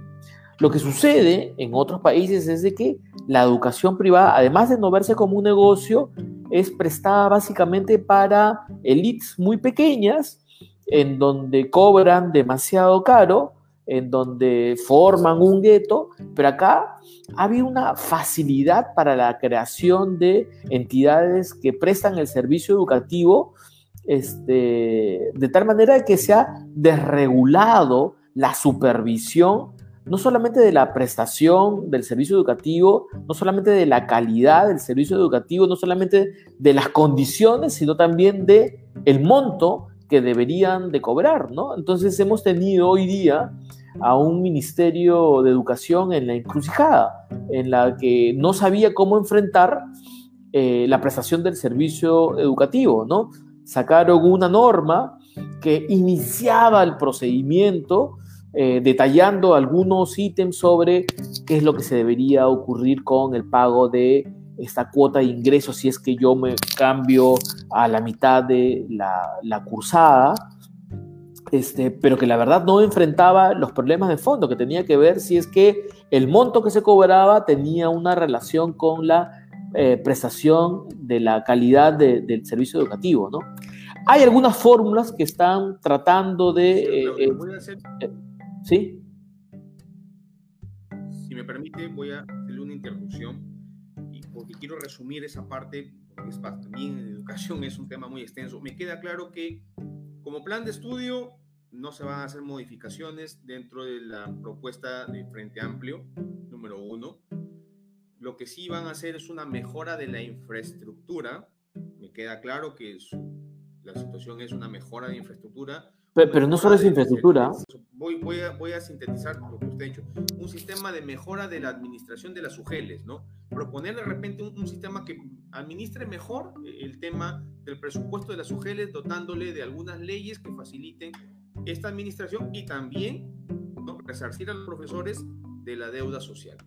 [SPEAKER 2] Lo que sucede en otros países es de que la educación privada, además de no verse como un negocio, es prestada básicamente para élites muy pequeñas, en donde cobran demasiado caro en donde forman un gueto, pero acá había una facilidad para la creación de entidades que prestan el servicio educativo este, de tal manera que se ha desregulado la supervisión, no solamente de la prestación del servicio educativo, no solamente de la calidad del servicio educativo, no solamente de las condiciones, sino también de el monto que deberían de cobrar, ¿no? Entonces hemos tenido hoy día a un ministerio de educación en la encrucijada, en la que no sabía cómo enfrentar eh, la prestación del servicio educativo, ¿no? Sacaron una norma que iniciaba el procedimiento eh, detallando algunos ítems sobre qué es lo que se debería ocurrir con el pago de esta cuota de ingresos si es que yo me cambio a la mitad de la, cursada, este, pero que la verdad no enfrentaba los problemas de fondo, que tenía que ver si es que el monto que se cobraba tenía una relación con la eh, prestación de la calidad del servicio educativo, ¿no? Hay algunas fórmulas que están tratando de... Eh,
[SPEAKER 1] eh,
[SPEAKER 2] ¿Sí?
[SPEAKER 1] Si me permite, voy a hacerle una interrupción porque quiero resumir esa parte, porque es, también educación es un tema muy extenso. Me queda claro que como plan de estudio no se van a hacer modificaciones dentro de la propuesta de Frente Amplio, número uno. Lo que sí van a hacer es una mejora de la infraestructura. Me queda claro que la situación es una mejora de infraestructura.
[SPEAKER 2] Pero, no solo es infraestructura.
[SPEAKER 1] Voy, voy, a, voy a sintetizar lo que usted ha dicho. Un sistema de mejora de la administración de las UGELES, ¿no? proponer de repente un, sistema que administre mejor el tema del presupuesto de las UGELES, dotándole de algunas leyes que faciliten esta administración y también ¿no? resarcir a los profesores de la deuda social.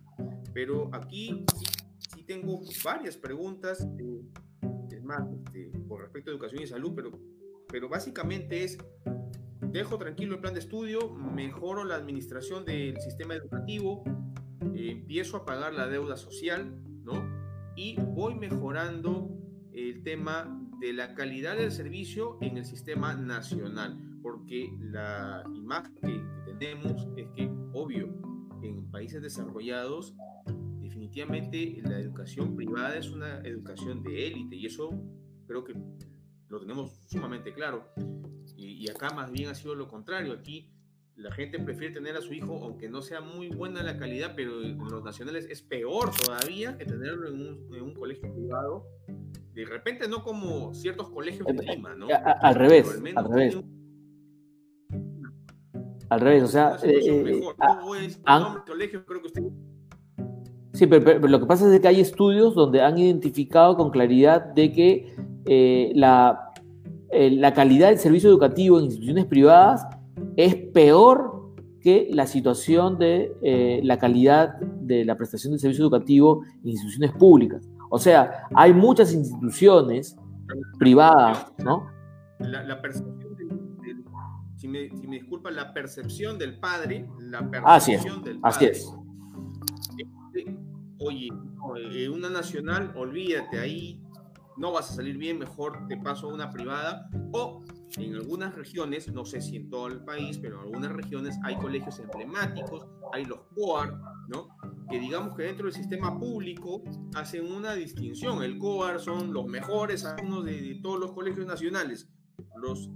[SPEAKER 1] Pero aquí sí, tengo varias preguntas, eh, es más, este, por respecto a educación y salud, pero, pero básicamente es, dejo tranquilo el plan de estudio, mejoro la administración del sistema educativo, empiezo a pagar la deuda social, ¿no? Y voy mejorando el tema de la calidad del servicio en el sistema nacional, porque la imagen que, tenemos es que, obvio, en países desarrollados, definitivamente la educación privada es una educación de élite y eso creo que lo tenemos sumamente claro. Y, y, acá más bien ha sido lo contrario. Aquí la gente prefiere tener a su hijo, aunque no sea muy buena la calidad, pero en los nacionales es peor todavía que tenerlo en un, en un colegio privado. De repente no como ciertos colegios de
[SPEAKER 2] Eh,
[SPEAKER 1] Lima, ¿no?
[SPEAKER 2] Al revés,
[SPEAKER 1] menos
[SPEAKER 2] al revés.
[SPEAKER 1] un-
[SPEAKER 2] Al revés, o sea, eh,
[SPEAKER 1] mejor.
[SPEAKER 2] ah,
[SPEAKER 1] No
[SPEAKER 2] han-
[SPEAKER 1] creo que usted
[SPEAKER 2] Sí, pero, pero- pero lo que pasa es que hay estudios donde han identificado con claridad de que eh, la, eh, la calidad del servicio educativo en instituciones privadas es peor que la situación de eh, la calidad de la prestación del servicio educativo en instituciones públicas. O sea, hay muchas instituciones privadas, ¿no?
[SPEAKER 1] la, la percepción del, del- si, me, si me disculpa, la percepción del padre, la
[SPEAKER 2] Así es,
[SPEAKER 1] percepción del
[SPEAKER 2] así
[SPEAKER 1] padre.
[SPEAKER 2] es.
[SPEAKER 1] Este, Oye, eh, una nacional, olvídate, ahí no vas a salir bien, mejor te paso a una privada. O en algunas regiones, no sé si en todo el país, pero en algunas regiones hay colegios emblemáticos, hay los COAR, ¿no? Que digamos que dentro del sistema público hacen una distinción. El COAR son los mejores alumnos de, todos los colegios nacionales, los,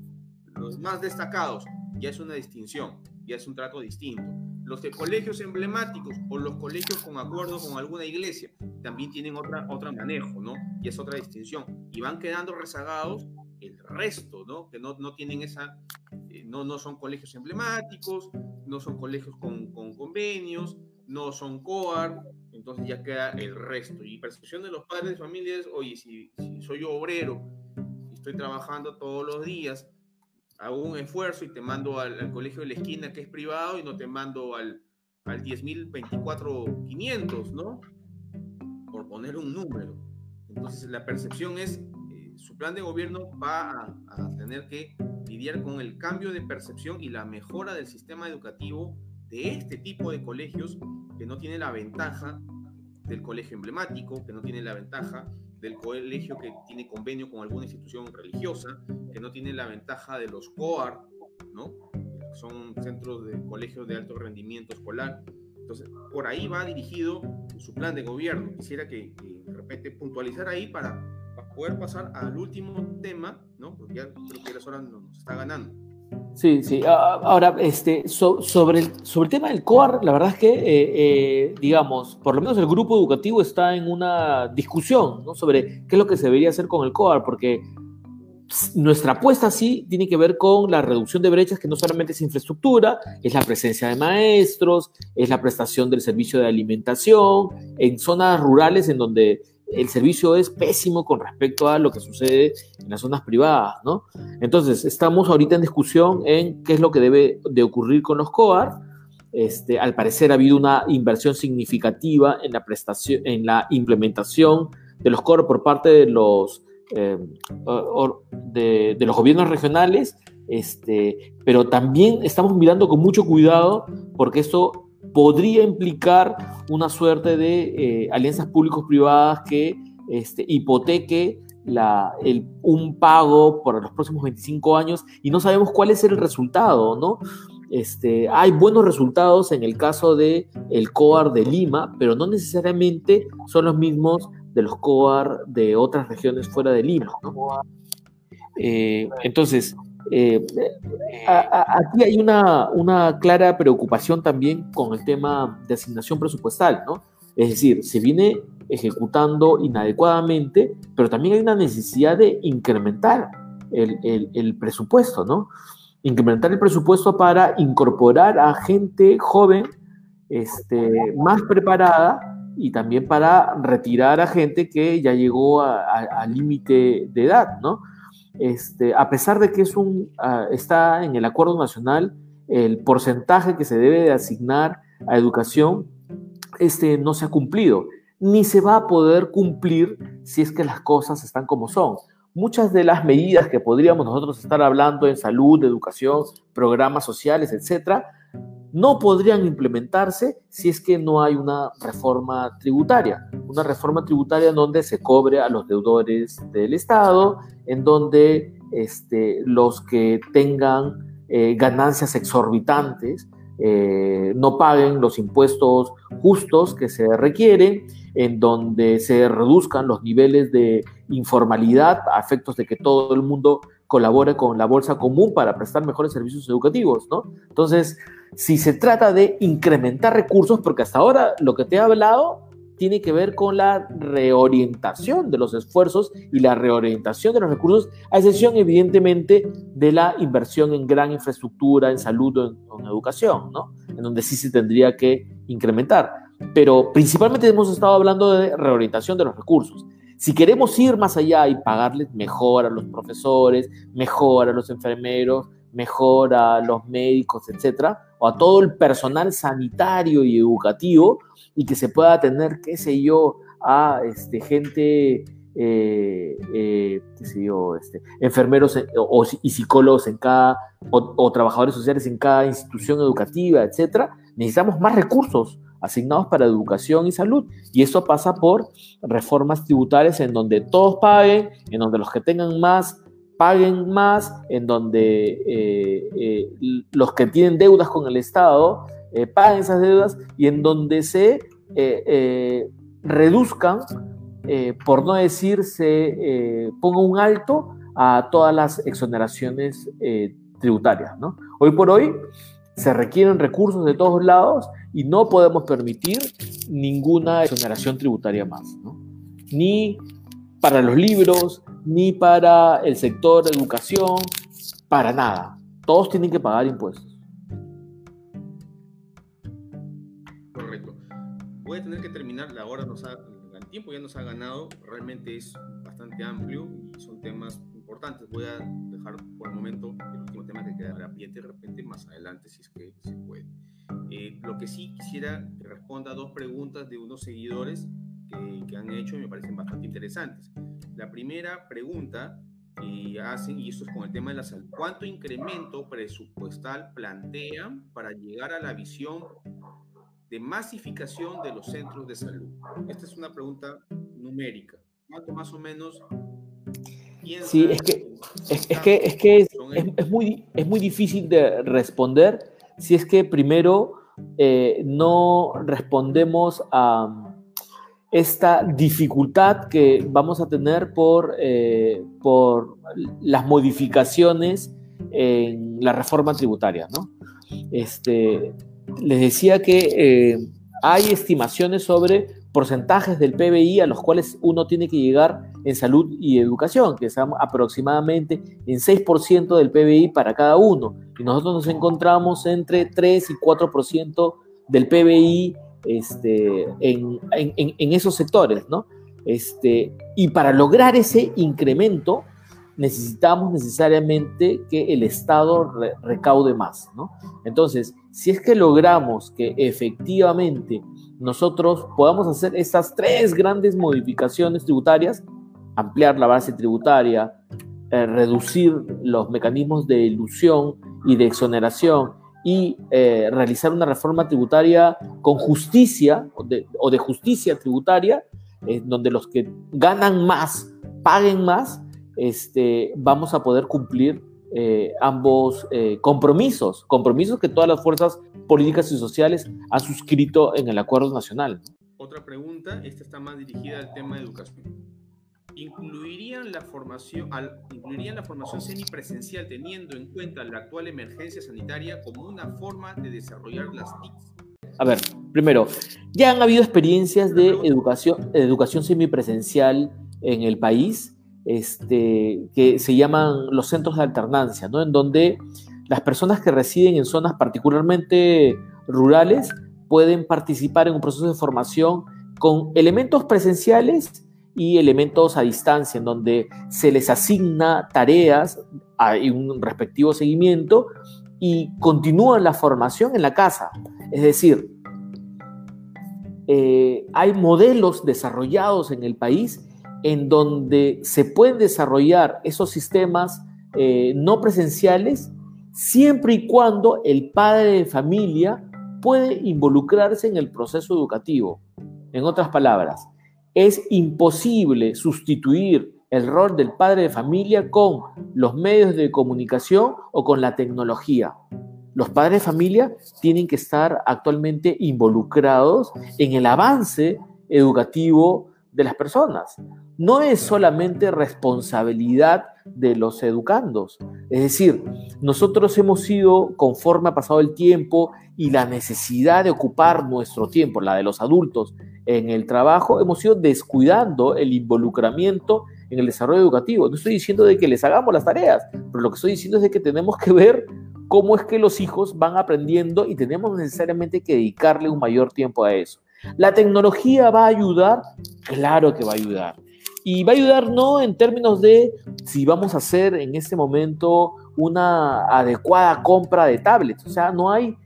[SPEAKER 1] los más destacados. Ya es una distinción, ya es un trato distinto. Los de colegios emblemáticos o los colegios con acuerdo con alguna iglesia también tienen otra, otra manejo, ¿no? Y es otra distinción. Y van quedando rezagados el resto, ¿no? Que no, no tienen esa, eh, no, no son colegios emblemáticos, no son colegios con, con convenios, no son COAR, entonces ya queda el resto. Y percepción de los padres de familias, oye, si, si soy obrero, si estoy trabajando todos los días, hago un esfuerzo y te mando al, colegio de la esquina que es privado y no te mando al, al 10.024.500, ¿no? Por poner un número. Entonces la percepción es, eh, su plan de gobierno va a, a tener que lidiar con el cambio de percepción y la mejora del sistema educativo de este tipo de colegios que no tiene la ventaja del colegio emblemático, que no tiene la ventaja del colegio que tiene convenio con alguna institución religiosa, que no tiene la ventaja de los COAR, ¿no? Son centros de colegios de alto rendimiento escolar. Entonces, por ahí va dirigido su plan de gobierno. Quisiera que, que de repente puntualizar ahí para, poder pasar al último tema, ¿no? Porque ya creo que las horas nos está ganando.
[SPEAKER 2] Sí, sí. Ahora, este, so, sobre, el, sobre el tema del COAR, la verdad es que, eh, eh, digamos, por lo menos el grupo educativo está en una discusión ¿no? sobre qué es lo que se debería hacer con el COAR, porque nuestra apuesta sí tiene que ver con la reducción de brechas, que no solamente es infraestructura, es la presencia de maestros, es la prestación del servicio de alimentación en zonas rurales en donde el servicio es pésimo con respecto a lo que sucede en las zonas privadas, ¿no? Entonces, estamos ahorita en discusión en qué es lo que debe de ocurrir con los COAR. Este, al parecer ha habido una inversión significativa en la prestación, en la implementación de los COAR por parte de los, eh, de, los gobiernos regionales, este, pero también estamos mirando con mucho cuidado porque esto podría implicar una suerte de eh, alianzas públicos-privadas que este, hipoteque la, el, un pago por los próximos 25 años y no sabemos cuál es el resultado, ¿no? Este, hay buenos resultados en el caso de el COAR de Lima, pero no necesariamente son los mismos de los COAR de otras regiones fuera de Lima, ¿no? Eh, entonces, eh, aquí hay una, clara preocupación también con el tema de asignación presupuestal, ¿no? Es decir, se viene ejecutando inadecuadamente, pero también hay una necesidad de incrementar el presupuesto, ¿no? Incrementar el presupuesto para incorporar a gente joven, este, más preparada y también para retirar a gente que ya llegó al límite de edad, ¿no? Este, a pesar de que uh, está en el acuerdo nacional, el porcentaje que se debe de asignar a educación este, no se ha cumplido, ni se va a poder cumplir si es que las cosas están como son. Muchas de las medidas que podríamos nosotros estar hablando en salud, educación, programas sociales, etcétera, no podrían implementarse si es que no hay una reforma tributaria, una reforma tributaria en donde se cobre a los deudores del Estado, en donde este, los que tengan eh, ganancias exorbitantes eh, no paguen los impuestos justos que se requieren, en donde se reduzcan los niveles de informalidad a efectos de que todo el mundo colabore con la bolsa común para prestar mejores servicios educativos, ¿no? Entonces, si se trata de incrementar recursos, porque hasta ahora lo que te he hablado tiene que ver con la reorientación de los esfuerzos y la reorientación de los recursos, a excepción evidentemente de la inversión en gran infraestructura, en salud o en, educación, ¿no? En donde sí se tendría que incrementar. Pero principalmente hemos estado hablando de reorientación de los recursos. Si queremos ir más allá y pagarles mejor a los profesores, mejor a los enfermeros, mejor a los médicos, etcétera, o a todo el personal sanitario y educativo, y que se pueda tener, qué sé yo, a este, gente, eh, eh, qué sé yo, este, enfermeros o, y psicólogos en cada, o, trabajadores sociales en cada institución educativa, etcétera, necesitamos más recursos asignados para educación y salud. Y eso pasa por reformas tributarias en donde todos paguen, en donde los que tengan más paguen más, en donde eh, los que tienen deudas con el Estado eh, paguen esas deudas y en donde se eh, eh, reduzcan, por no decir se ponga un alto a todas las exoneraciones tributarias. ¿no? Hoy por hoy se requieren recursos de todos lados y no podemos permitir ninguna exoneración tributaria más. Ni para los libros, ni para el sector educación, para nada. Todos tienen que pagar impuestos.
[SPEAKER 1] voy a tener que terminar, la hora nos ha, el tiempo ya nos ha ganado, realmente es bastante amplio y son temas importantes. Voy a dejar por el momento el último tema que queda pie de repente más adelante si es que se puede. Eh, lo que sí quisiera que responda a dos preguntas de unos seguidores que, que, han hecho y me parecen bastante interesantes. La primera pregunta que hacen, y esto es con el tema de la salud, ¿cuánto incremento presupuestal plantean para llegar a la visión de masificación de los centros de salud? Esta es una pregunta numérica. ¿Cuánto más o menos
[SPEAKER 2] Sí, es que, es, que, es, que es, muy, es muy difícil de responder si es que primero eh, no respondemos a esta dificultad que vamos a tener por, eh, por las modificaciones en la reforma tributaria, ¿no? Este, les decía que eh, hay estimaciones sobre porcentajes del PBI a los cuales uno tiene que llegar en salud y educación, que están aproximadamente en 6% del PBI para cada uno. Y nosotros nos encontramos entre 3 y 4% del PBI este, en, esos sectores, ¿no? Este, y para lograr ese incremento, necesitamos necesariamente que el Estado recaude más, ¿no? Entonces, si es que logramos que efectivamente nosotros podamos hacer estas tres grandes modificaciones tributarias, ampliar la base tributaria, eh, reducir los mecanismos de ilusión y de exoneración y eh, realizar una reforma tributaria con justicia o de, justicia tributaria, donde los que ganan más paguen más, este, vamos a poder cumplir eh, ambos eh, compromisos, compromisos que todas las fuerzas políticas y sociales han suscrito en el acuerdo nacional.
[SPEAKER 1] Otra pregunta, esta está más dirigida al tema de educación. ¿Incluirían la formación, al, ¿incluirían la formación semipresencial teniendo en cuenta la actual emergencia sanitaria como una forma de desarrollar las TICs?
[SPEAKER 2] A ver, primero, ya han habido experiencias de educación, educación semipresencial en el país este, que se llaman los centros de alternancia, ¿no? en donde las personas que residen en zonas particularmente rurales pueden participar en un proceso de formación con elementos presenciales y elementos a distancia, en donde se les asigna tareas, hay un respectivo seguimiento y continúan la formación en la casa. Es decir, eh, hay modelos desarrollados en el país en donde se pueden desarrollar esos sistemas eh, no presenciales siempre y cuando el padre de familia puede involucrarse en el proceso educativo. En otras palabras, es imposible sustituir el rol del padre de familia con los medios de comunicación o con la tecnología. los padres de familia tienen que estar actualmente involucrados en el avance educativo de las personas. No es solamente responsabilidad de los educandos. Es decir, nosotros hemos sido, conforme ha pasado el tiempo y la necesidad de ocupar nuestro tiempo, la de los adultos, en el trabajo, hemos ido descuidando el involucramiento en el desarrollo educativo. No estoy diciendo de que les hagamos las tareas, pero lo que estoy diciendo es de que tenemos que ver cómo es que los hijos van aprendiendo y tenemos necesariamente que dedicarle un mayor tiempo a eso. ¿La tecnología va a ayudar? Claro que va a ayudar. Y va a ayudar no en términos de si vamos a hacer en este momento una adecuada compra de tablets. O sea, no hay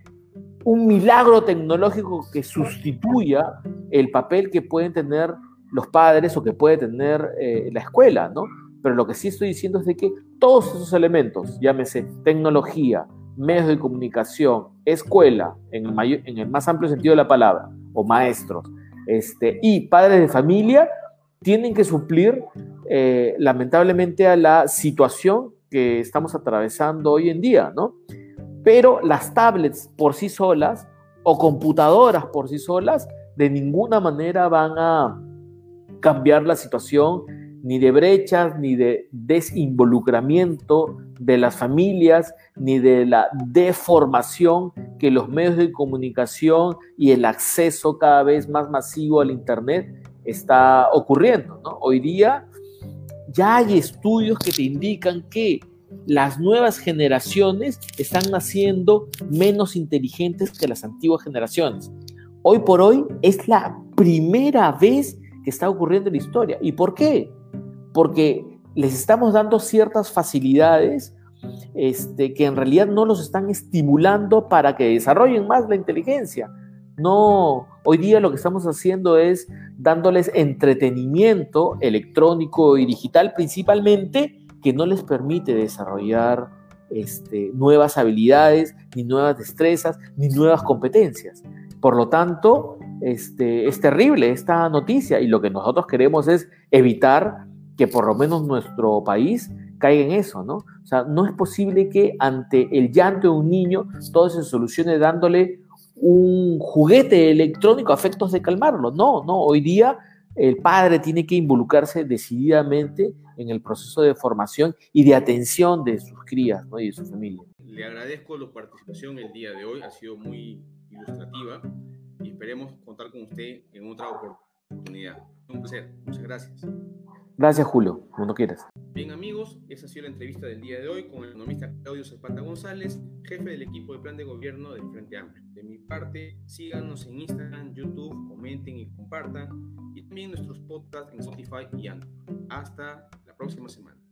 [SPEAKER 2] un milagro tecnológico que sustituya el papel que pueden tener los padres o que puede tener eh, la escuela, ¿no? Pero lo que sí estoy diciendo es de que todos esos elementos, llámese tecnología, medios de comunicación, escuela, en el, más amplio sentido de la palabra, o maestros, este, y padres de familia, tienen que suplir eh, lamentablemente a la situación que estamos atravesando hoy en día, ¿no? Pero las tablets por sí solas o computadoras por sí solas de ninguna manera van a cambiar la situación ni de brechas, ni de desinvolucramiento de las familias, ni de la deformación que los medios de comunicación y el acceso cada vez más masivo al Internet está ocurriendo. Hoy día ya hay estudios que te indican que las nuevas generaciones están naciendo menos inteligentes que las antiguas generaciones. Hoy por hoy es la primera vez que está ocurriendo en la historia. ¿Y por qué? porque les estamos dando ciertas facilidades este, que en realidad no los están estimulando para que desarrollen más la inteligencia. No, hoy día lo que estamos haciendo es dándoles entretenimiento electrónico y digital principalmente que no les permite desarrollar este, nuevas habilidades, ni nuevas destrezas, ni nuevas competencias. Por lo tanto, este, es terrible esta noticia y lo que nosotros queremos es evitar que por lo menos nuestro país caiga en eso, ¿no? O sea, no es posible que ante el llanto de un niño todo se solucione dándole un juguete electrónico a efectos de calmarlo. No, no, hoy día el padre tiene que involucrarse decididamente en el proceso de formación y de atención de sus crías ¿no? y de su familia.
[SPEAKER 1] Le agradezco la participación el día de hoy, ha sido muy ilustrativa y esperemos contar con usted en otra oportunidad. Un placer, muchas gracias.
[SPEAKER 2] Gracias, Julio, cuando quieras.
[SPEAKER 1] Bien, amigos, esa ha sido la entrevista del día de hoy con el economista Claudio Zapata González, jefe del equipo de plan de gobierno del Frente Amplio. De mi parte, síganos en Instagram, YouTube, comenten y compartan, y también nuestros podcasts en Spotify y Anchor. Hasta próxima semana.